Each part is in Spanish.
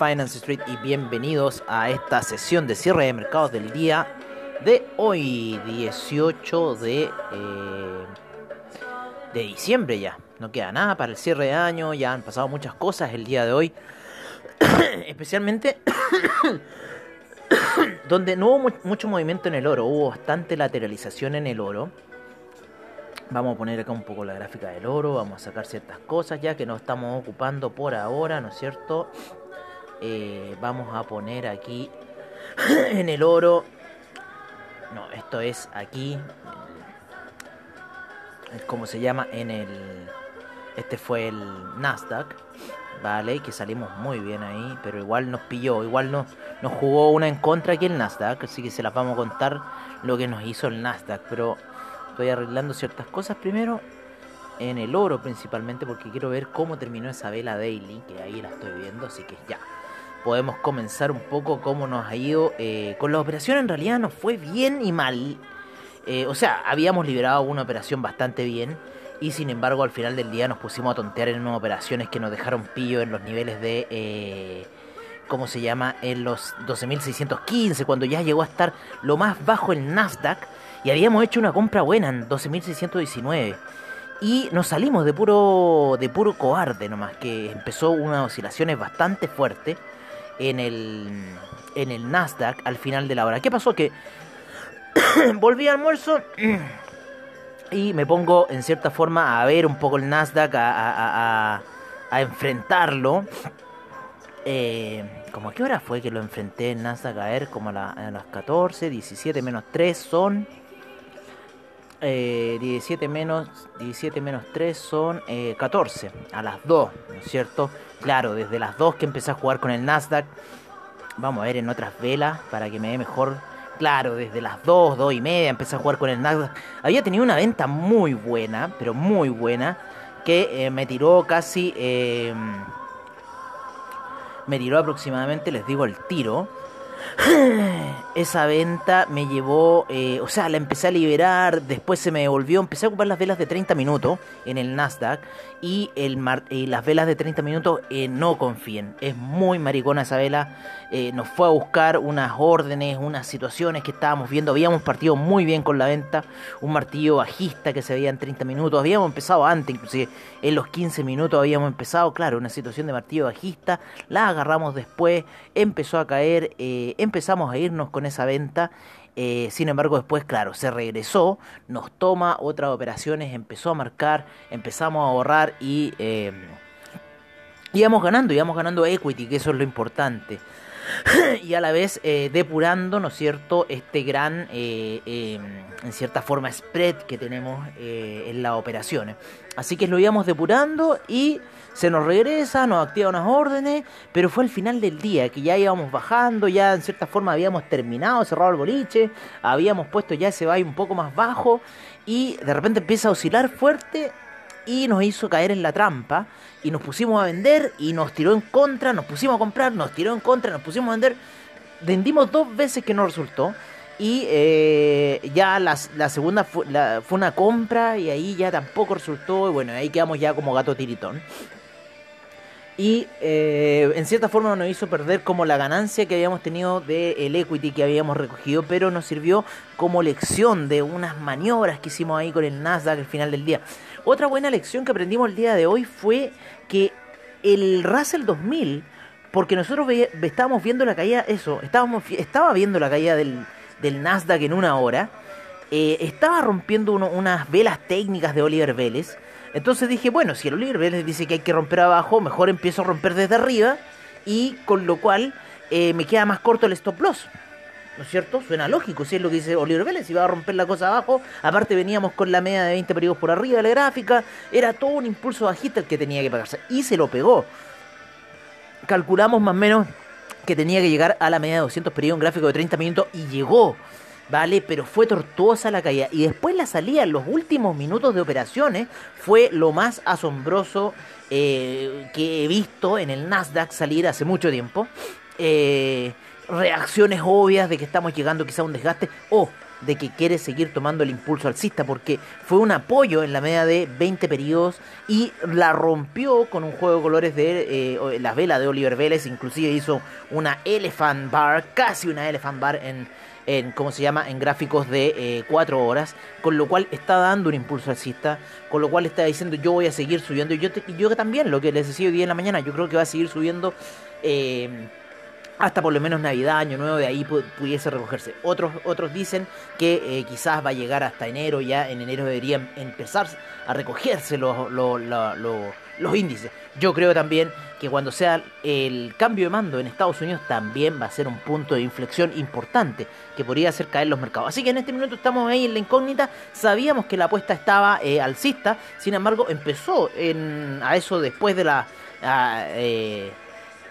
Finance Street y bienvenidos a esta sesión de cierre de mercados del día de hoy, 18 de, eh, de diciembre ya. No queda nada para el cierre de año, ya han pasado muchas cosas el día de hoy, especialmente donde no hubo mucho movimiento en el oro, hubo bastante lateralización en el oro. Vamos a poner acá un poco la gráfica del oro, vamos a sacar ciertas cosas ya que no estamos ocupando por ahora, ¿no es cierto? Eh, vamos a poner aquí en el oro, no, esto es aquí, como se llama en el, este fue el Nasdaq, ¿vale? Que salimos muy bien ahí, pero igual nos pilló, igual nos, nos jugó una en contra aquí el Nasdaq, así que se las vamos a contar lo que nos hizo el Nasdaq, pero Estoy arreglando ciertas cosas primero. En el oro principalmente porque quiero ver cómo terminó esa vela daily. Que ahí la estoy viendo. Así que ya. Podemos comenzar un poco cómo nos ha ido. Eh, con la operación en realidad nos fue bien y mal. Eh, o sea, habíamos liberado una operación bastante bien. Y sin embargo al final del día nos pusimos a tontear en unas operaciones que nos dejaron pillo en los niveles de... Eh, ¿Cómo se llama? En los 12.615. Cuando ya llegó a estar lo más bajo el Nasdaq y habíamos hecho una compra buena en 12.619. Y nos salimos de puro, de puro cobarde nomás, que empezó unas oscilaciones bastante fuertes en el, en el Nasdaq al final de la hora. ¿Qué pasó? Que volví al almuerzo y me pongo en cierta forma a ver un poco el Nasdaq, a, a, a, enfrentarlo. Eh, ¿Cómo a qué hora fue que lo enfrenté el Nasdaq a ver? Como a, a las 14, 17 menos 3 son 17 eh, menos 17 menos 3 son 14 eh, a las 2, ¿no es cierto? Claro, desde las 2 que empecé a jugar con el Nasdaq, vamos a ver en otras velas para que me dé mejor. Claro, desde las 2, 2 y media empecé a jugar con el Nasdaq. Había tenido una venta muy buena, pero muy buena, que eh, me tiró casi... me tiró aproximadamente, les digo el tiro, esa venta me llevó, eh, o sea, la empecé a liberar, después se me volvió, empecé a ocupar las velas de 30 minutos en el Nasdaq y, el las velas de 30 minutos eh, no confíen, es muy maricona esa vela, eh, nos fue a buscar unas órdenes, unas situaciones que estábamos viendo, habíamos partido muy bien con la venta, un martillo bajista que se veía en 30 minutos, habíamos empezado antes, inclusive en los 15 minutos habíamos empezado, claro, una situación de martillo bajista, la agarramos después, empezó a caer, empezamos a irnos con esa venta. Eh, sin embargo, después, claro, se regresó, nos toma otras operaciones, empezó a marcar, empezamos a ahorrar y eh, íbamos ganando, íbamos ganando equity, que eso es lo importante. y a la vez eh, depurando, ¿no es cierto?, este gran, eh, em, en cierta forma, spread que tenemos eh, en las operaciones. Así que lo íbamos depurando y se nos regresa, nos activa unas órdenes, pero fue al final del día que ya íbamos bajando, ya en cierta forma habíamos terminado, cerrado el boliche, habíamos puesto ya ese valle un poco más bajo y de repente empieza a oscilar fuerte y nos hizo caer en la trampa y nos pusimos a vender y nos tiró en contra, nos pusimos a comprar, nos tiró en contra, nos pusimos a vender. Vendimos dos veces que no resultó y eh, ya la, segunda fue, fue, una compra y ahí ya tampoco resultó y bueno, ahí quedamos ya como gato tiritón. Y eh, en cierta forma nos hizo perder como la ganancia que habíamos tenido del equity que habíamos recogido, pero nos sirvió como lección de unas maniobras que hicimos ahí con el Nasdaq al final del día. Otra buena lección que aprendimos el día de hoy fue que el Russell 2000, porque nosotros estábamos viendo la caída, eso, estábamos, estaba viendo la caída del, Nasdaq en una hora, eh, estaba rompiendo unas velas técnicas de Oliver Vélez. Entonces dije, bueno, si el Oliver Vélez dice que hay que romper abajo, mejor empiezo a romper desde arriba y con lo cual eh, me queda más corto el stop loss. ¿no es cierto? Suena lógico, si es lo que dice Oliver Vélez, iba a romper la cosa abajo, aparte veníamos con la media de 20 periodos por arriba de la gráfica, era todo un impulso bajista el que tenía que pagarse, y se lo pegó. Calculamos más o menos que tenía que llegar a la media de 200 periodos, un gráfico de 30 minutos, y llegó. ¿Vale? Pero fue tortuosa la caída. Y después la salida los últimos minutos de operaciones fue lo más asombroso eh, que he visto en el Nasdaq salir hace mucho tiempo. Eh, reacciones obvias de que estamos llegando quizá a un desgaste. O de que quiere seguir tomando el impulso alcista porque fue un apoyo en la media de 20 periodos y la rompió con un juego de colores de eh, las velas de Oliver Vélez, inclusive hizo una elephant bar, casi una elephant bar en, en ¿cómo se llama?, en gráficos de 4 eh, horas, con lo cual está dando un impulso alcista, con lo cual está diciendo yo voy a seguir subiendo, y yo, yo también, lo que les decía hoy día en la mañana, yo creo que va a seguir subiendo. Eh, hasta por lo menos Navidad, Año Nuevo, de ahí pudiese recogerse. Otros, otros dicen que eh, quizás va a llegar hasta enero, ya en enero deberían empezar a recogerse los, los, índices. Yo creo también que cuando sea el cambio de mando en Estados Unidos también va a ser un punto de inflexión importante que podría hacer caer los mercados. Así que en este minuto estamos ahí en la incógnita, sabíamos que la apuesta estaba eh, alcista, sin embargo empezó en, a eso después de la... Eh,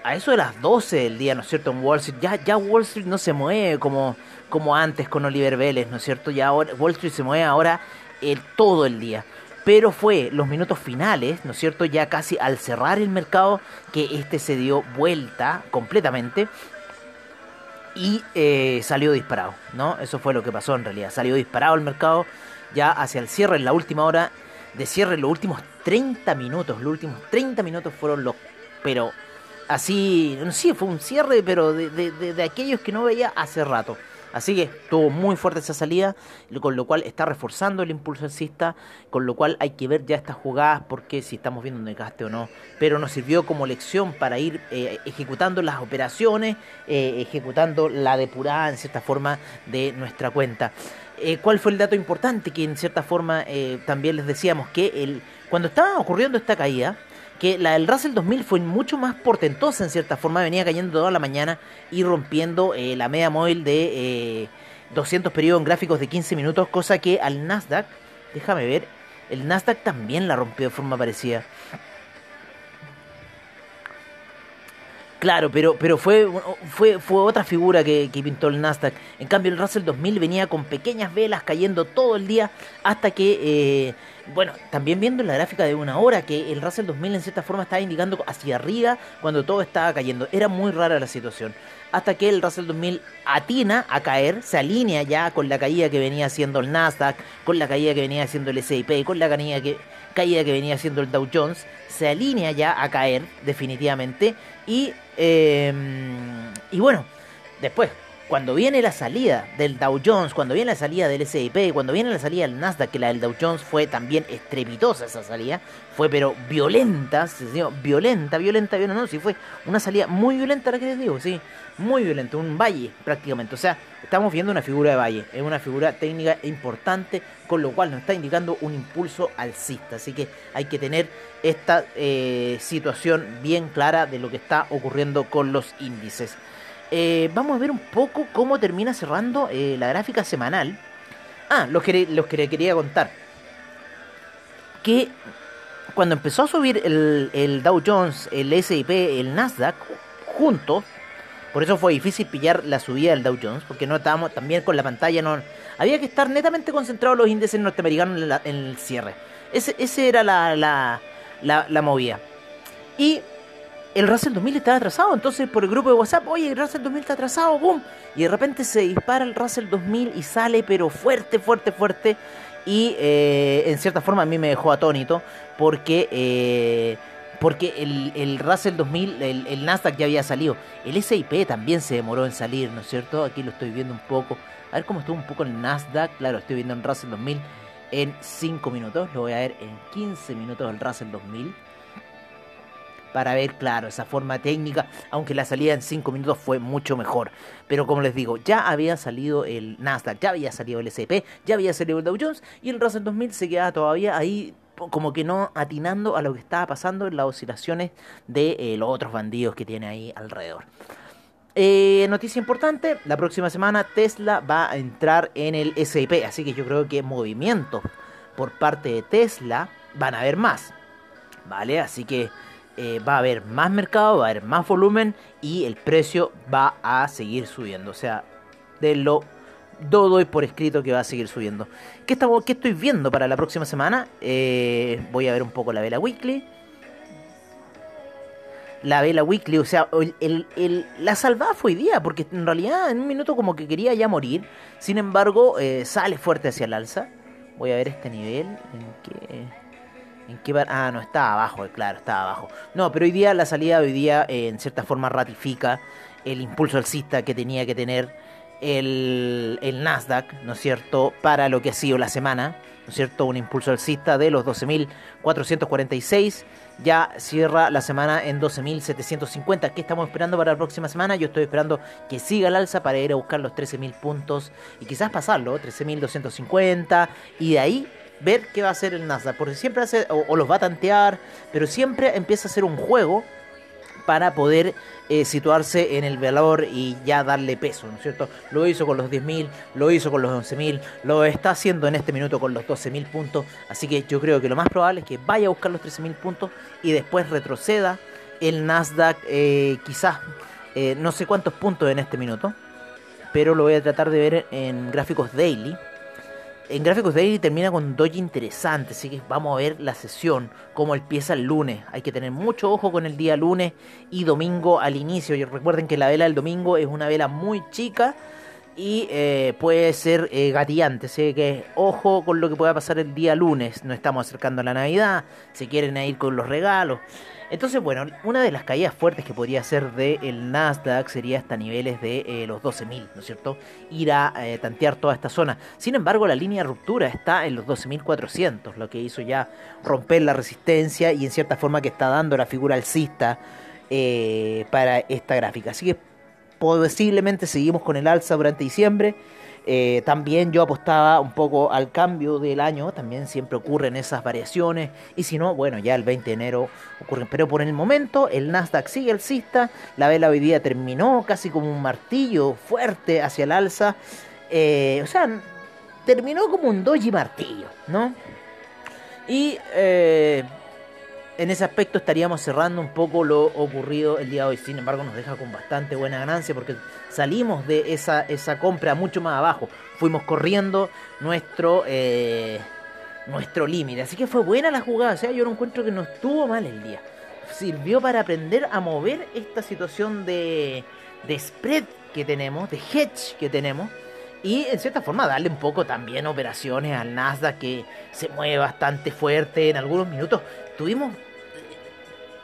a eso de las 12 del día, ¿no es cierto? En Wall Street, ya, ya Wall Street no se mueve como, como antes con Oliver Vélez, ¿no es cierto? Ya ahora, Wall Street se mueve ahora el, todo el día. Pero fue los minutos finales, ¿no es cierto? Ya casi al cerrar el mercado, que este se dio vuelta completamente y eh, salió disparado, ¿no? Eso fue lo que pasó en realidad. Salió disparado el mercado ya hacia el cierre, en la última hora de cierre, los últimos 30 minutos, los últimos 30 minutos fueron los, pero así, sí, fue un cierre, pero de, de, de, aquellos que no veía hace rato. Así que estuvo muy fuerte esa salida, con lo cual está reforzando el impulso alcista, con lo cual hay que ver ya estas jugadas, porque si estamos viendo un desgaste o no. Pero nos sirvió como lección para ir eh, ejecutando las operaciones, eh, ejecutando la depurada en cierta forma de nuestra cuenta. Eh, ¿Cuál fue el dato importante? Que en cierta forma también les decíamos que el, cuando estaba ocurriendo esta caída, que la del Russell 2000 fue mucho más portentosa en cierta forma, venía cayendo toda la mañana y rompiendo eh, la media móvil de 200 eh, periodos en gráficos de 15 minutos, cosa que al Nasdaq, déjame ver, el Nasdaq también la rompió de forma parecida. Claro, pero, pero fue, fue, fue otra figura que, pintó el Nasdaq. En cambio, el Russell 2000 venía con pequeñas velas cayendo todo el día hasta que, eh, bueno, también viendo la gráfica de una hora, que el Russell 2000 en cierta forma estaba indicando hacia arriba cuando todo estaba cayendo. Era muy rara la situación. Hasta que el Russell 2000 atina a caer, se alinea ya con la caída que venía haciendo el Nasdaq, con la caída que venía haciendo el S&P, con la caída que, caída que venía haciendo el Dow Jones. Se alinea ya a caer definitivamente y Em, y bueno, después, cuando viene la salida del Dow Jones, cuando viene la salida del S&P, cuando viene la salida del Nasdaq, que la del Dow Jones fue también estrepitosa esa salida, fue pero violenta, violenta, violenta, violenta, no, sí fue una salida muy violenta la que les digo, sí, muy violenta, un valle prácticamente, o sea, estamos viendo una figura de valle, es una figura técnica importante, con lo cual nos está indicando un impulso alcista, así que hay que tener esta eh, situación bien clara de lo que está ocurriendo con los índices. Eh, vamos a ver un poco cómo termina cerrando eh, la gráfica semanal. Ah, los que, los que quería contar. Que cuando empezó a subir el, el Dow Jones, el S&P, el Nasdaq, juntos, por eso fue difícil pillar la subida del Dow Jones, porque no estábamos también con la pantalla, no había que estar netamente concentrados los índices norteamericanos en, el cierre. Ese, ese era la, la, la, movida. Y el Russell 2000 estaba atrasado, entonces por el grupo de WhatsApp, oye, el Russell 2000 está atrasado, ¡boom! Y de repente se dispara el Russell 2000 y sale, pero fuerte, fuerte, fuerte. Y eh, en cierta forma a mí me dejó atónito, porque... Eh, porque el, el Russell 2000, el, el, Nasdaq ya había salido. El SIP también se demoró en salir, ¿no es cierto? Aquí lo estoy viendo un poco. A ver cómo estuvo un poco el Nasdaq. Claro, estoy viendo en Russell 2000 en 5 minutos. Lo voy a ver en 15 minutos el Russell 2000. Para ver, claro, esa forma técnica. Aunque la salida en 5 minutos fue mucho mejor. Pero como les digo, ya había salido el Nasdaq, ya había salido el S&P, ya había salido el Dow Jones. Y el Russell 2000 se quedaba todavía ahí como que no atinando a lo que estaba pasando en las oscilaciones de eh, los otros bandidos que tiene ahí alrededor. Eh, noticia importante, la próxima semana Tesla va a entrar en el SIP, así que yo creo que movimientos por parte de Tesla van a haber más, ¿vale? Así que eh, va a haber más mercado, va a haber más volumen y el precio va a seguir subiendo, o sea, de lo doy por escrito que va a seguir subiendo. ¿Qué, estamos, qué estoy viendo para la próxima semana? Eh, voy a ver un poco la vela weekly. la vela weekly, o sea, la salvada fue hoy día, porque en realidad en un minuto como que quería ya morir, sin embargo eh, sale fuerte hacia el alza. Voy a ver este nivel, en. ¿En qué Ah, no, está abajo, claro, está abajo. No, pero hoy día la salida hoy día eh, en cierta forma ratifica el impulso alcista que tenía que tener el, el Nasdaq, ¿no es cierto?, para lo que ha sido la semana, ¿no es cierto?, un impulso alcista de los 12.446 ya cierra la semana en 12.750. ¿Qué estamos esperando para la próxima semana? Yo estoy esperando que siga el alza para ir a buscar los 13.000 puntos y quizás pasarlo, 13.250 y de ahí ver qué va a hacer el Nasdaq, porque siempre hace, o, los va a tantear, pero siempre empieza a ser un juego para poder eh, situarse en el valor y ya darle peso, ¿no es cierto? Lo hizo con los 10.000, lo hizo con los 11.000, lo está haciendo en este minuto con los 12.000 puntos, así que yo creo que lo más probable es que vaya a buscar los 13.000 puntos y después retroceda el Nasdaq eh, quizás eh, no sé cuántos puntos en este minuto, pero lo voy a tratar de ver en gráficos daily en Gráficos Daily termina con doji interesante, así que vamos a ver la sesión, cómo empieza el lunes. Hay que tener mucho ojo con el día lunes y domingo al inicio. Y recuerden que la vela del domingo es una vela muy chica y eh, puede ser eh. Así que ojo con lo que pueda pasar el día lunes. No estamos acercando a la Navidad, se quieren ir con los regalos. Entonces, bueno, una de las caídas fuertes que podría ser del Nasdaq sería hasta niveles de eh, los 12.000, ¿no es cierto? Ir a eh, tantear toda esta zona. Sin embargo, la línea de ruptura está en los 12.400, lo que hizo ya romper la resistencia y en cierta forma que está dando la figura alcista eh, para esta gráfica. Así que posiblemente seguimos con el alza durante diciembre. Eh, también yo apostaba un poco al cambio del año, también siempre ocurren esas variaciones, y si no, bueno, ya el 20 de enero ocurren. Pero por el momento el Nasdaq sigue alcista, la vela hoy día terminó casi como un martillo fuerte hacia el alza, eh, o sea, terminó como un doji martillo, ¿no? Y eh, en ese aspecto estaríamos cerrando un poco lo ocurrido el día de hoy. Sin embargo, nos deja con bastante buena ganancia porque salimos de esa, esa compra mucho más abajo. Fuimos corriendo nuestro, eh, nuestro límite. Así que fue buena la jugada. O sea, yo no encuentro que no estuvo mal el día. Sirvió para aprender a mover esta situación de, de spread que tenemos, de hedge que tenemos. Y en cierta forma darle un poco también operaciones al Nasdaq que se mueve bastante fuerte. En algunos minutos tuvimos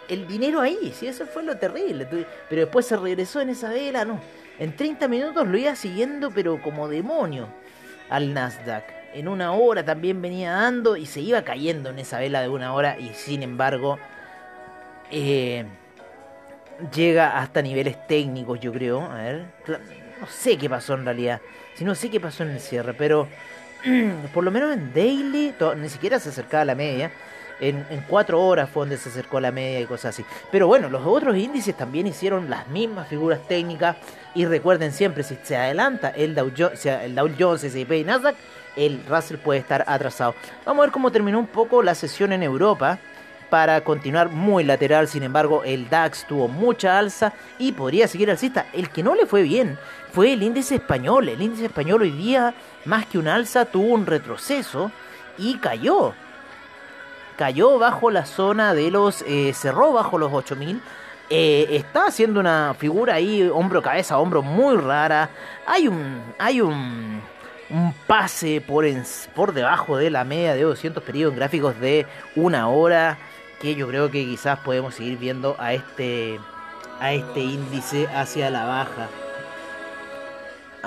el dinero ahí, sí, eso fue lo terrible. Pero después se regresó en esa vela, no. En 30 minutos lo iba siguiendo, pero como demonio, al Nasdaq. En una hora también venía dando y se iba cayendo en esa vela de una hora y sin embargo eh, llega hasta niveles técnicos, yo creo. A ver, no sé qué pasó en realidad. Si no sé qué pasó en el cierre, pero por lo menos en daily ni siquiera se acercaba a la media. En, cuatro horas fue donde se acercó a la media y cosas así. Pero bueno, los otros índices también hicieron las mismas figuras técnicas. Y recuerden siempre, si se adelanta el Dow Jones, el Dow Jones S&P y Nasdaq, el Russell puede estar atrasado. Vamos a ver cómo terminó un poco la sesión en Europa para continuar muy lateral. Sin embargo, el DAX tuvo mucha alza y podría seguir alcista. El que no le fue bien fue el índice español. El índice español hoy día, más que un alza, tuvo un retroceso y cayó cayó bajo la zona de los, eh, cerró bajo los 8000. Eh, está haciendo una figura ahí, hombro, cabeza, hombro, muy rara. Hay un, hay un, un pase por, por debajo de la media de 200 periodos en gráficos de una hora. Que yo creo que quizás podemos seguir viendo a este, a este índice hacia la baja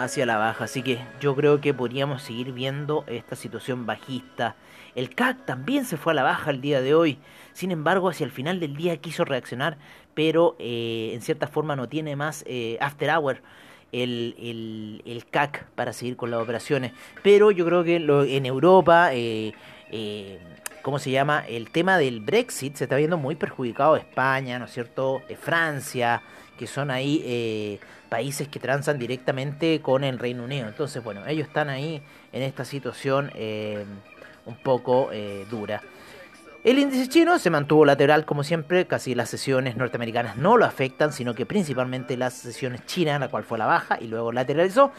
hacia la baja. Así que yo creo que podríamos seguir viendo esta situación bajista. El CAC también se fue a la baja el día de hoy. Sin embargo, hacia el final del día quiso reaccionar, pero eh, en cierta forma no tiene más eh, after hour. El, el, CAC para seguir con las operaciones. Pero yo creo que en Europa, eh, eh, ¿cómo se llama? El tema del Brexit se está viendo muy perjudicado. España, ¿no es cierto? Francia, que son ahí eh, países que transan directamente con el Reino Unido. Entonces, bueno, ellos están ahí en esta situación eh, un poco eh, dura. El índice chino se mantuvo lateral como siempre, casi las sesiones norteamericanas no lo afectan, sino que principalmente las sesiones chinas, la cual fue la baja y luego lateralizó.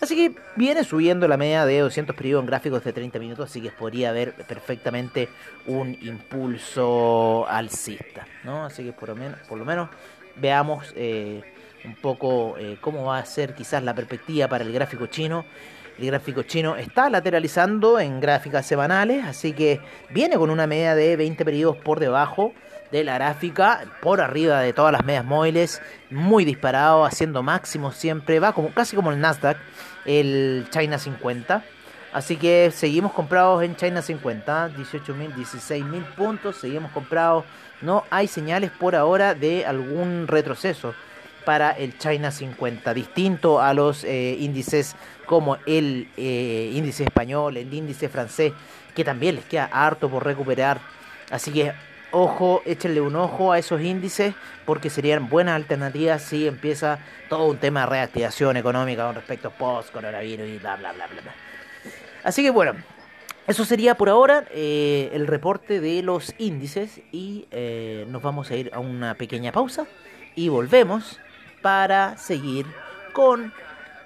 Así que viene subiendo la media de 200 periodos en gráficos de 30 minutos, así que podría haber perfectamente un impulso alcista, ¿no? Así que por lo menos, por lo menos veamos eh, un poco eh, cómo va a ser quizás la perspectiva para el gráfico chino el gráfico chino está lateralizando en gráficas semanales, así que viene con una media de 20 periodos por debajo de la gráfica, por arriba de todas las medias móviles, muy disparado, haciendo máximo siempre, va como casi como el Nasdaq, el China 50. Así que seguimos comprados en China 50, 18.000, 16.000 puntos, seguimos comprados. No hay señales por ahora de algún retroceso para el China 50, distinto a los eh, índices como el eh, índice español, el índice francés, que también les queda harto por recuperar. Así que ojo, échenle un ojo a esos índices porque serían buenas alternativas si empieza todo un tema de reactivación económica con respecto a post-coronavirus y bla, bla, bla, bla, bla. Así que bueno, eso sería por ahora eh, el reporte de los índices y nos vamos a ir a una pequeña pausa y volvemos para seguir con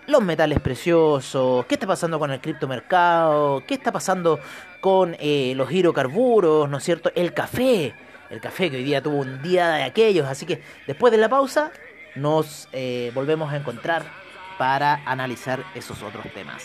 los metales preciosos, qué está pasando con el criptomercado, qué está pasando con eh, los hidrocarburos, ¿no es cierto? El café, el café que hoy día tuvo un día de aquellos, así que después de la pausa nos eh, volvemos a encontrar para analizar esos otros temas.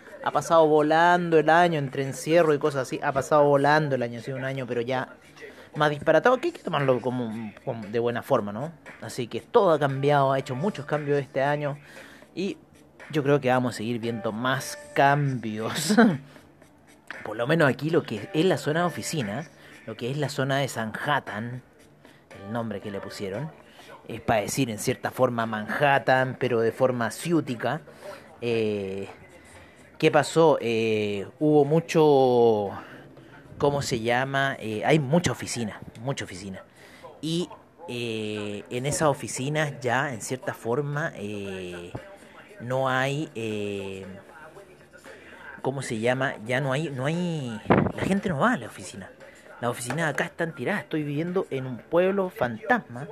Ha pasado volando el año entre encierro y cosas así. Ha pasado volando el año, ha sido un año, pero ya más disparatado. Que hay que tomarlo como, como de buena forma, ¿no? Así que todo ha cambiado, ha hecho muchos cambios este año. Y yo creo que vamos a seguir viendo más cambios. Por lo menos aquí lo que es la zona de oficina, lo que es la zona de Sanhattan, el nombre que le pusieron, es para decir en cierta forma Manhattan, pero de forma ciútica. Eh, ¿Qué pasó? Eh, hubo mucho, ¿cómo se llama? Eh, hay mucha oficina, mucha oficina. Y en esas oficinas ya, en cierta forma, no hay eh, ¿cómo se llama? Ya no hay, no hay, la gente no va a la oficina. Las oficinas acá están tiradas. Estoy viviendo en un pueblo fantasma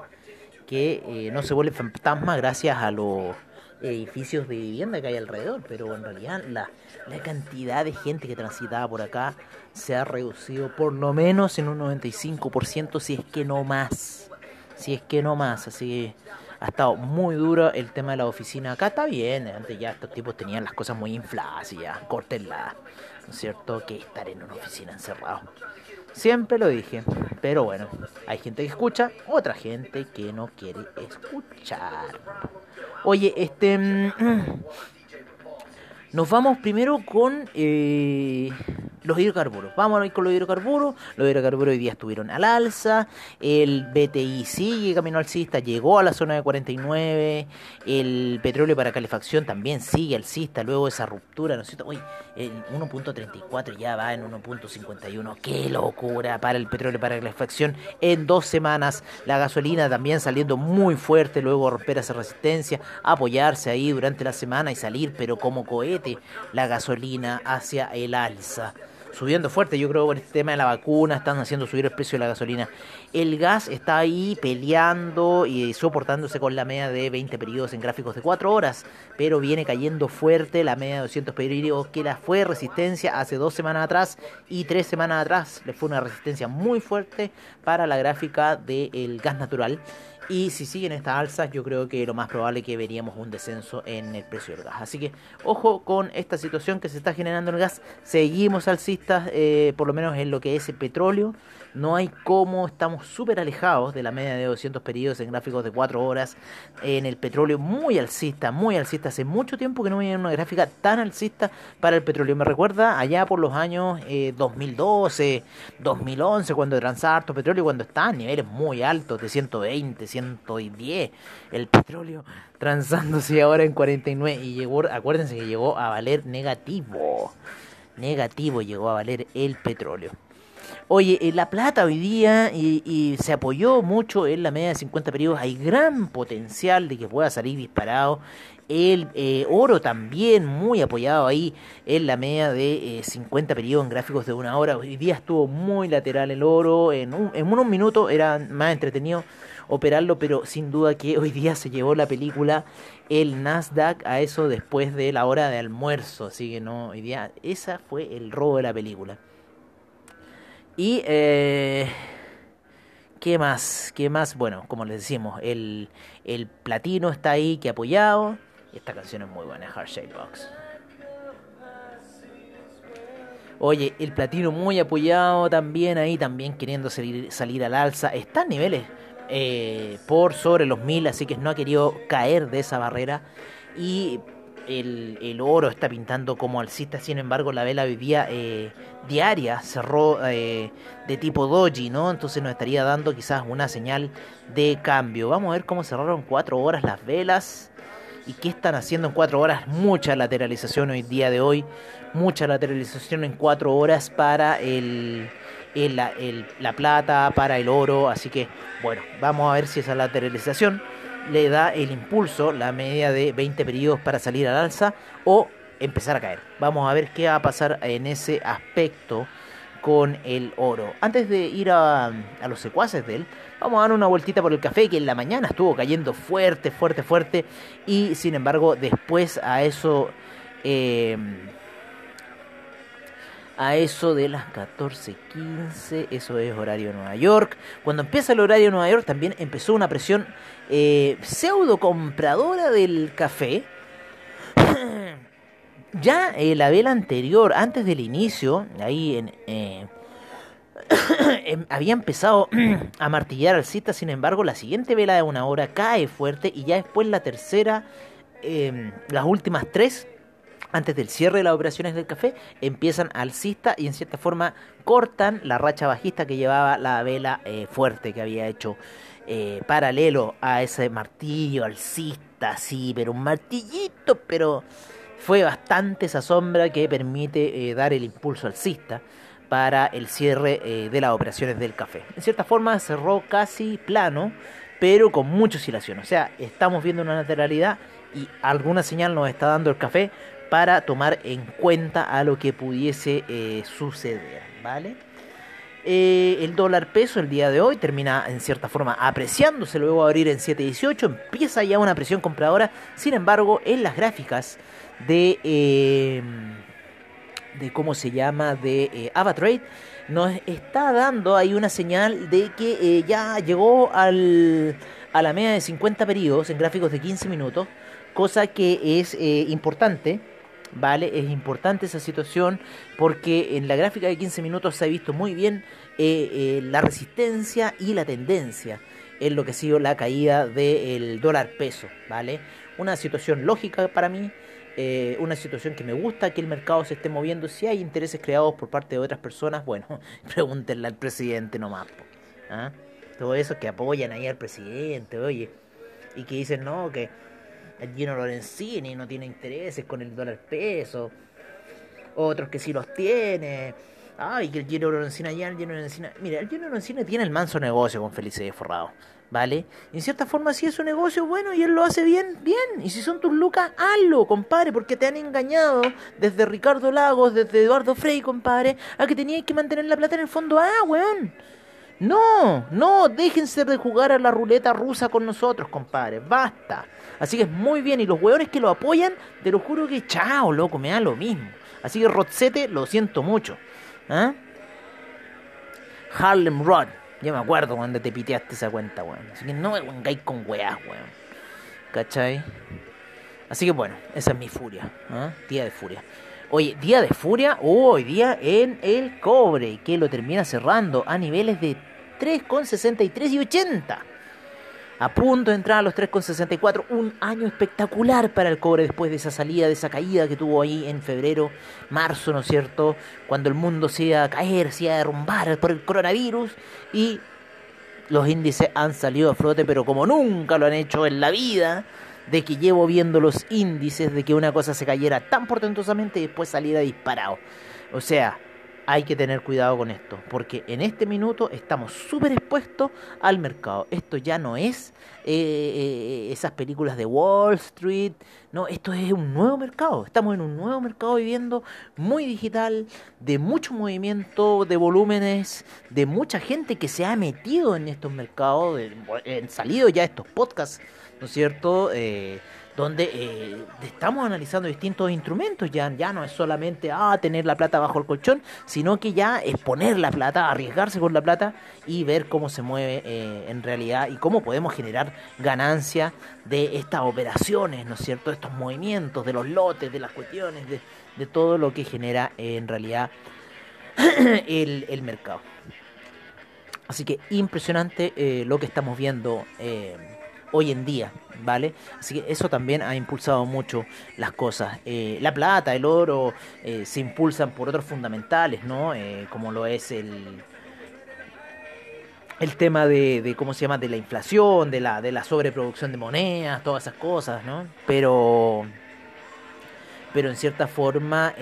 que eh, no se vuelve fantasma gracias a los edificios de vivienda que hay alrededor, pero en realidad la, la cantidad de gente que transitaba por acá se ha reducido por lo menos en un 95%, si es que no más. Si es que no más, así que ha estado muy duro el tema de la oficina. Acá está bien, antes ya estos tipos tenían las cosas muy infladas y ya, cortenla, ¿no es cierto? Que estar en una oficina encerrado. Siempre lo dije, pero bueno, hay gente que escucha, otra gente que no quiere escuchar. Oye, este... Mm, nos vamos primero con eh, los hidrocarburos. Vamos a ir con los hidrocarburos. Los hidrocarburos hoy día estuvieron al alza. El BTI sigue camino alcista, llegó a la zona de 49. El petróleo para calefacción también sigue alcista luego de esa ruptura, ¿no es cierto? Uy, el 1.34 ya va en 1.51. ¡Qué locura para el petróleo para calefacción! En dos semanas, la gasolina también saliendo muy fuerte, luego romper esa resistencia, apoyarse ahí durante la semana y salir, pero como cohete la gasolina hacia el alza. Subiendo fuerte. Yo creo por este tema de la vacuna están haciendo subir el precio de la gasolina. El gas está ahí peleando y soportándose con la media de 20 periodos en gráficos de 4 horas, pero viene cayendo fuerte la media de 200 periodos que la fue resistencia hace dos semanas atrás y tres semanas atrás. Le fue una resistencia muy fuerte para la gráfica del gas natural. Y si siguen estas alzas, yo creo que lo más probable es que veríamos un descenso en el precio del gas. Así que ojo con esta situación que se está generando en el gas. Seguimos alcistas, eh, por lo menos en lo que es el petróleo. No hay cómo, estamos súper alejados de la media de 200 periodos en gráficos de 4 horas. En el petróleo muy alcista, muy alcista. Hace mucho tiempo que no veía una gráfica tan alcista para el petróleo. Me recuerda allá por los años 2012, 2011, cuando transaba harto petróleo, cuando está a niveles muy altos de 120, 110. El petróleo transándose ahora en 49 y llegó, acuérdense que llegó a valer negativo. Negativo llegó a valer el petróleo. Oye, eh, la plata hoy día y, se apoyó mucho en la media de 50 periodos. Hay gran potencial de que pueda salir disparado. El eh, oro también muy apoyado ahí en la media de 50 eh, periodos en gráficos de una hora. Hoy día estuvo muy lateral el oro. En, un, en unos minutos era más entretenido operarlo, pero sin duda que hoy día se llevó la película el Nasdaq a eso después de la hora de almuerzo. Así que no, hoy día esa fue el robo de la película. Y, eh, ¿qué más? ¿Qué más? Bueno, como les decimos, el, el platino está ahí que apoyado. Esta canción es muy buena, Heart Shape Box. Oye, el platino muy apoyado también ahí, también queriendo salir, salir al alza. Está en niveles eh, por sobre los mil, así que no ha querido caer de esa barrera. Y el, oro está pintando como alcista, sin embargo la vela vivía eh, diaria cerró eh, de tipo doji, ¿no? Entonces nos estaría dando quizás una señal de cambio. Vamos a ver cómo cerraron cuatro horas las velas y qué están haciendo en cuatro horas. Mucha lateralización hoy día de hoy, mucha lateralización en cuatro horas para el, la plata, para el oro, así que bueno, vamos a ver si esa lateralización le da el impulso, la media de 20 periodos para salir al alza o empezar a caer. Vamos a ver qué va a pasar en ese aspecto con el oro. Antes de ir a, los secuaces de él, vamos a dar una vueltita por el café que en la mañana estuvo cayendo fuerte, fuerte, fuerte y sin embargo después a eso... Eh, a eso de las 14:15, eso es horario de Nueva York. Cuando empieza el horario de Nueva York también empezó una presión eh, pseudo compradora del café. ya eh, la vela anterior, antes del inicio, ahí en, eh, em, había empezado a martillar al cita, sin embargo, la siguiente vela de una hora cae fuerte y ya después la tercera, em, las últimas tres antes del cierre de las operaciones del café, empiezan alcista y en cierta forma cortan la racha bajista que llevaba la vela eh, fuerte que había hecho eh, paralelo a ese martillo alcista, sí, pero un martillito, pero fue bastante esa sombra que permite eh, dar el impulso alcista para el cierre de las operaciones del café. En cierta forma cerró casi plano, pero con mucha oscilación. O sea, estamos viendo una lateralidad y alguna señal nos está dando el café para tomar en cuenta a lo que pudiese eh, suceder, ¿vale? Eh, el dólar peso el día de hoy termina en cierta forma apreciándose, luego a abrir en 7.18, empieza ya una presión compradora, sin embargo en las gráficas de, eh, de cómo se llama, de Avatrade, nos está dando ahí una señal de que ya llegó al, a la media de 50 periodos en gráficos de 15 minutos, cosa que es importante ¿vale? Es importante esa situación porque en la gráfica de 15 minutos se ha visto muy bien eh, eh, la resistencia y la tendencia en lo que ha sido la caída del dólar peso, ¿vale? Una situación lógica para mí, eh, una situación que me gusta que el mercado se esté moviendo. Si hay intereses creados por parte de otras personas, bueno, pregúntenle al presidente nomás. ¿ah? Todo eso que apoyan ahí al presidente, oye, y que dicen, no, que el Gino Lorenzini no tiene intereses con el dólar peso. Otros que sí los tiene. Ay, que el Gino Lorenzini allá, el Gino Lorenzini. Mira, el Gino Lorenzini tiene el manso negocio con Felicidad Forrado. ¿Vale? En cierta forma, si es su negocio, bueno, y él lo hace bien, bien. Y si son tus lucas, hazlo, compadre, porque te han engañado desde Ricardo Lagos, desde Eduardo Frey, compadre, a que teníais que mantener la plata en el fondo A, weón. No, no, déjense de jugar a la ruleta rusa con nosotros, compadre, basta. Así que es muy bien, y los weones que lo apoyan, te lo juro que chao, loco, me da lo mismo. Así que Rotzete, lo siento mucho. ¿Ah? Harlem Rod. Yo me acuerdo cuando te piteaste esa cuenta, weón. Así que no me vengáis con weas, weón. ¿Cachai? Así que bueno, esa es mi furia. ¿ah? Día de furia. Oye, día de furia, hoy día en el cobre, que lo termina cerrando a niveles de 3,63 y 80 a punto de entrar a los 3,64. Un año espectacular para el cobre después de esa salida, de esa caída que tuvo ahí en febrero, marzo, ¿no es cierto? Cuando el mundo se iba a caer, se iba a derrumbar por el coronavirus y los índices han salido a flote, pero como nunca lo han hecho en la vida, de que llevo viendo los índices de que una cosa se cayera tan portentosamente y después saliera disparado. O sea, hay que tener cuidado con esto, porque en este minuto estamos súper expuestos al mercado. Esto ya no es eh, eh, esas películas de Wall Street, no, esto es un nuevo mercado. Estamos en un nuevo mercado viviendo muy digital, de mucho movimiento, de volúmenes, de mucha gente que se ha metido en estos mercados, han salido ya estos podcasts, ¿no es cierto? Eh, donde eh, estamos analizando distintos instrumentos, ya, ya no es solamente ah, tener la plata bajo el colchón, sino que ya es poner la plata, arriesgarse con la plata y ver cómo se mueve eh, en realidad y cómo podemos generar ganancia de estas operaciones, ¿no es cierto? De estos movimientos, de los lotes, de las cuestiones, de, de todo lo que genera en realidad el, el, mercado. Así que impresionante lo que estamos viendo hoy en día, ¿vale? Así que eso también ha impulsado mucho las cosas. Eh, la plata, el oro, eh, se impulsan por otros fundamentales, ¿no? Eh, como lo es el el tema de, cómo se llama de la inflación, de la de la sobreproducción de monedas, todas esas cosas, ¿no? Pero pero en cierta forma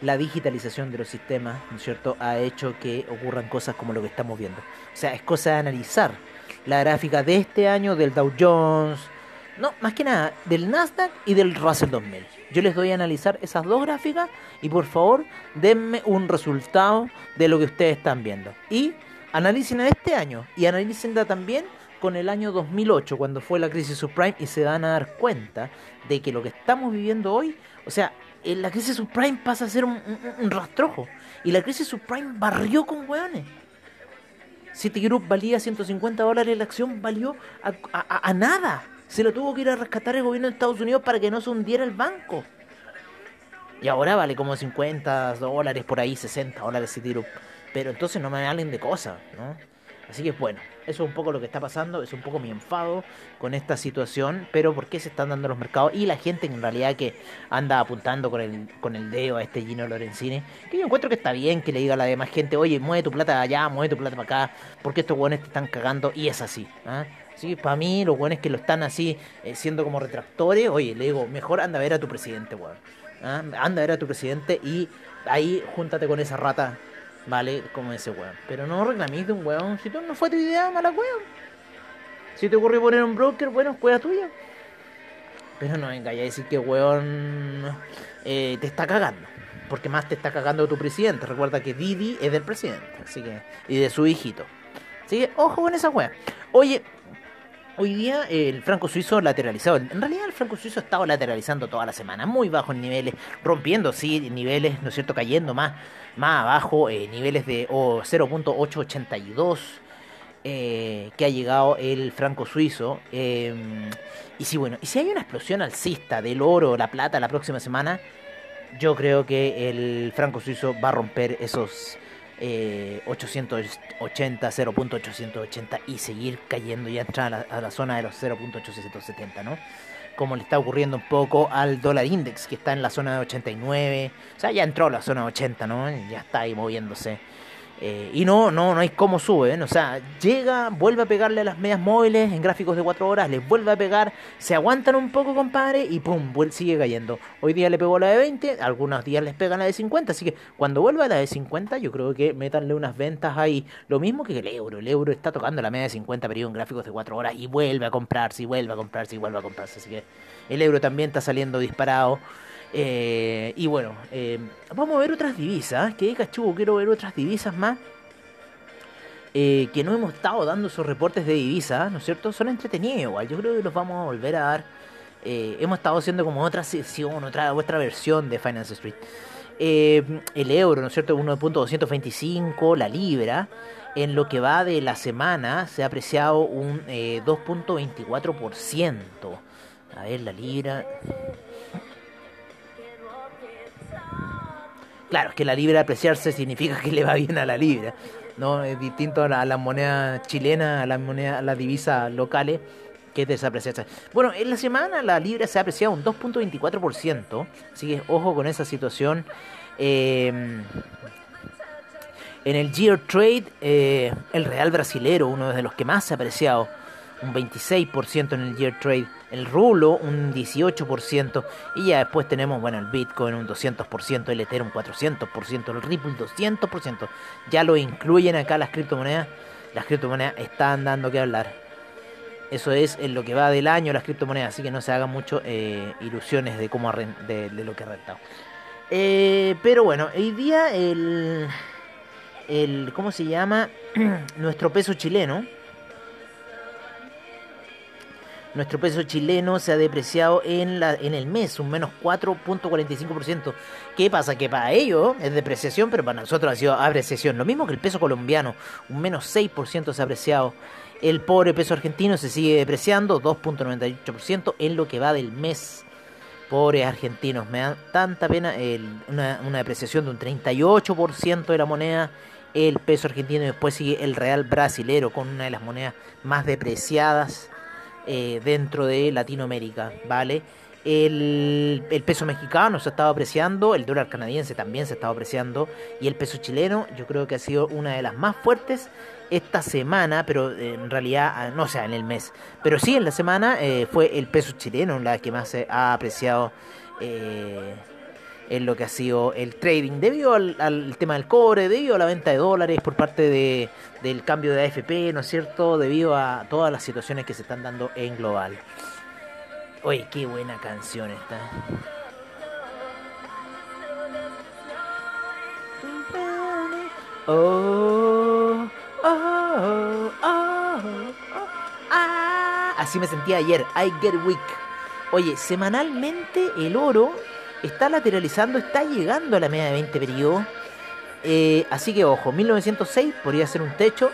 la digitalización de los sistemas, ¿no es cierto?, ha hecho que ocurran cosas como lo que estamos viendo. O sea, es cosa de analizar la gráfica de este año del Dow Jones, no, más que nada, del Nasdaq y del Russell 2000. Yo les doy a analizar esas dos gráficas y por favor denme un resultado de lo que ustedes están viendo. Y analicen a este año y analicen también con el año 2008, cuando fue la crisis subprime, y se van a dar cuenta de que lo que estamos viviendo hoy, o sea, la crisis subprime pasa a ser un, un rastrojo. Y la crisis subprime barrió con hueones. Citigroup valía 150 dólares la acción, valió a, nada. Se lo tuvo que ir a rescatar el gobierno de Estados Unidos para que no se hundiera el banco. Y ahora vale como 50 dólares por ahí, 60 dólares Citigroup. Pero entonces no me hablen de cosas, ¿no? Así que bueno, eso es un poco lo que está pasando, es un poco mi enfado con esta situación, pero por qué se están dando los mercados y la gente en realidad que anda apuntando con el, con el dedo a este Gino Lorenzini, que yo encuentro que está bien que le diga a la demás gente, oye, mueve tu plata allá, mueve tu plata para acá, porque estos buenos te están cagando y es así. ¿ah? Sí, para mí los buenos que lo están así, eh, siendo como retractores, oye, le digo, mejor anda a ver a tu presidente, weón. ¿ah? Anda a ver a tu presidente y ahí júntate con esa rata Vale, como ese weón. Pero no reclamís de un weón. Si tú no fue tu idea, mala weón. Si te ocurrió poner un broker, bueno, cuida tuya. Pero no venga ya a decir que weón eh, te está cagando. Porque más te está cagando tu presidente. Recuerda que Didi es del presidente. Así que. Y de su hijito. Así que ojo con esa weón. Oye, Hoy día el franco suizo lateralizado. En realidad el franco suizo ha estado lateralizando toda la semana, muy bajos niveles, rompiendo, sí, niveles, ¿no es cierto?, cayendo más, más abajo, eh, niveles de 0.882 eh, que ha llegado el franco suizo. Em, y si, bueno, y si hay una explosión alcista del oro, la plata la próxima semana, yo creo que el franco suizo va a romper esos 880, eh, 0.880 y seguir cayendo y entrar a la zona de los 0.870, ¿no? Como le está ocurriendo un poco al dólar index, que está en la zona de 89, o sea, ya entró a la zona de 80, ¿no? Ya está ahí moviéndose. Eh, y no, no, no hay cómo suben. O sea, llega, vuelve a pegarle a las medias móviles en gráficos de 4 horas, les vuelve a pegar, se aguantan un poco, compadre, y pum, sigue cayendo. Hoy día le pegó la de 20, algunos días les pegan la de 50, así que cuando vuelva a la de 50, yo creo que métanle unas ventas ahí. Lo mismo que el euro. El euro está tocando la media de 50 periodo en gráficos de 4 horas y vuelve a comprarse, y vuelve a comprarse, y vuelve a comprarse. Así que el euro también está saliendo disparado. Eh, y bueno, eh, vamos a ver otras divisas. Que cachugo, quiero ver otras divisas más. Eh, que no hemos estado dando esos reportes de divisas, ¿no es cierto? Son entretenidos igual. Yo creo que los vamos a volver a dar. hemos estado haciendo como otra sesión, otra, otra versión de Finance Street. el euro, ¿no es cierto? 1.225, la libra. En lo que va de la semana se ha apreciado un 2.24%. A ver, la libra. Claro, es que la libra apreciarse significa que le va bien a la libra. ¿no? Es distinto a la, moneda chilena, a la moneda, a las divisas locales, que es desapreciarse. Bueno, en la semana la libra se ha apreciado un 2.24%, así que ojo con esa situación. Eh, en el Year Trade, eh, el real brasilero, uno de los que más se ha apreciado, un 26% en el Year Trade, el Rulo un 18% y ya después tenemos, bueno, el Bitcoin un 200%, el Ethereum un 400%, el Ripple 200%. Ya lo incluyen acá las criptomonedas. Las criptomonedas están dando que hablar. Eso es en lo que va del año las criptomonedas, así que no se hagan mucho eh, ilusiones de cómo de, lo que ha rentado. Eh, pero bueno, hoy día el, el ¿cómo se llama? Nuestro peso chileno nuestro peso chileno se ha depreciado en, la, en el mes, un menos 4.45%. ¿Qué pasa? Que para ellos es depreciación, pero para nosotros ha sido apreciación. Lo mismo que el peso colombiano, un menos 6% se ha apreciado. El pobre peso argentino se sigue depreciando, 2.98% en lo que va del mes. Pobres argentinos, me da tanta pena una, una depreciación de un 38% de la moneda el peso argentino y después sigue el real brasilero con una de las monedas más depreciadas eh, dentro de Latinoamérica, ¿vale? El, peso mexicano se ha estado apreciando, el dólar canadiense también se ha estado apreciando y el peso chileno yo creo que ha sido una de las más fuertes esta semana, pero en realidad, ah, no sea en el mes, pero sí en la semana eh, fue el peso chileno la que más se ha apreciado. Eh, en lo que ha sido el trading, debido al, tema del cobre, debido a la venta de dólares por parte de, del cambio de AFP, ¿no es cierto? Debido a todas las situaciones que se están dando en global. Oye, qué buena canción esta. Oh, oh, oh, ah. Así me sentía ayer. I get weak. Oye, semanalmente el oro está lateralizando, está llegando a la media de 20 periodos. Eh, así que ojo, 1906 podría ser un techo.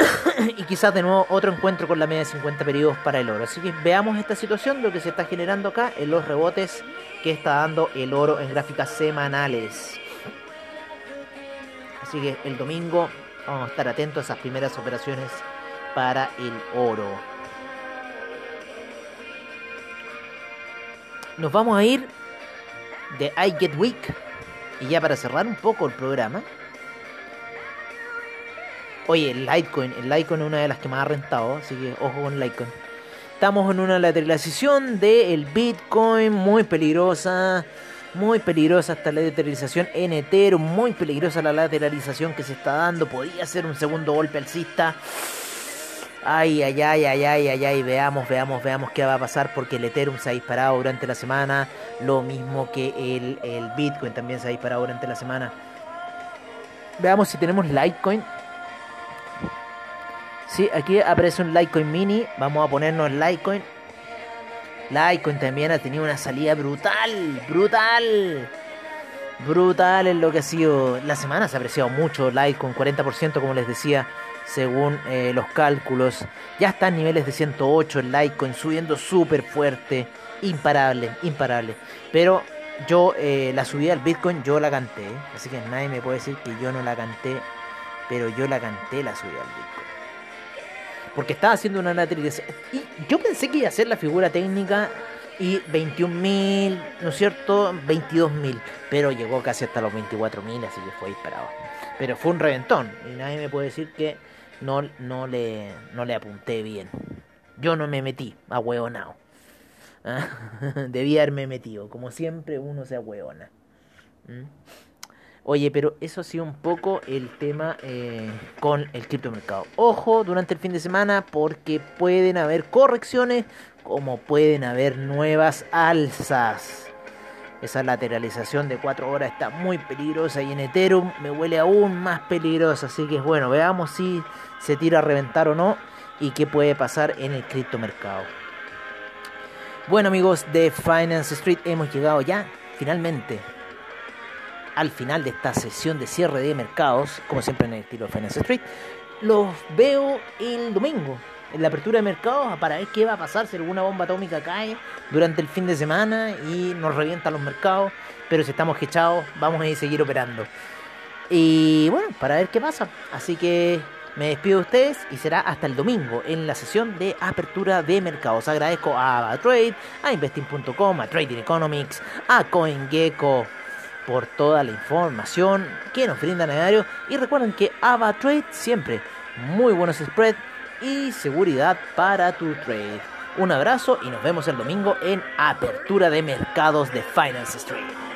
y quizás de nuevo otro encuentro con la media de 50 periodos para el oro. Así que veamos esta situación, lo que se está generando acá en los rebotes que está dando el oro en gráficas semanales. Así que el domingo vamos a estar atentos a esas primeras operaciones para el oro. Nos vamos a ir de I Get Weak. Y ya para cerrar un poco el programa. Oye, el Litecoin. El Litecoin es una de las que más ha rentado. Así que ojo con Litecoin. Estamos en una lateralización del Bitcoin muy peligrosa. Muy peligrosa esta lateralización en Ethereum. Muy peligrosa la lateralización que se está dando. Podría ser un segundo golpe alcista. Ay, ay, ay, ay, ay, ay, ay, veamos, veamos, veamos qué va a pasar porque el Ethereum se ha disparado durante la semana, lo mismo que el, el Bitcoin también se ha disparado durante la semana. Veamos si tenemos Litecoin. Sí, aquí aparece un Litecoin mini, vamos a ponernos Litecoin. Litecoin también ha tenido una salida brutal, brutal. Brutal en lo que ha sido. La semana se ha apreciado mucho Litecoin, 40% como les decía según eh, los cálculos. Ya está en niveles de 108 el Litecoin, subiendo súper fuerte, imparable, imparable. Pero yo eh, la subida del Bitcoin, yo la canté, así que nadie me puede decir que yo no la canté, pero yo la canté la subida del Bitcoin. Porque estaba haciendo una lateralización. Y yo pensé que iba a ser la figura técnica y 21.000, ¿no es cierto? 22.000, pero llegó casi hasta los 24.000, así que fue disparado. Pero fue un reventón y nadie me puede decir que no, no, le, no le apunté bien. Yo no me metí a hueonao. ¿Ah? Debía haberme metido, como siempre uno se ahueona. ¿Mm? Oye, pero eso ha sido un poco el tema eh, con el criptomercado. Ojo durante el fin de semana porque pueden haber correcciones como pueden haber nuevas alzas. Esa lateralización de 4 horas está muy peligrosa y en Ethereum me huele aún más peligrosa. Así que bueno, veamos si se tira a reventar o no y qué puede pasar en el criptomercado. Bueno amigos de Finance Street, hemos llegado ya finalmente al final de esta sesión de cierre de mercados, como siempre en el estilo de Finance Street. Los veo el domingo en la apertura de mercados para ver qué va a pasar si alguna bomba atómica cae durante el fin de semana y nos revienta los mercados. Pero si estamos echados, vamos a seguir operando. Y bueno, para ver qué pasa. Así que me despido de ustedes y será hasta el domingo en la sesión de apertura de mercados. Agradezco a AvaTrade, a Investing.com, a Trading Economics, a CoinGecko por toda la información que nos brindan a diario. Y recuerden que AvaTrade siempre muy buenos spreads y seguridad para tu trade. Un abrazo y nos vemos el domingo en Apertura de Mercados de Finance Street.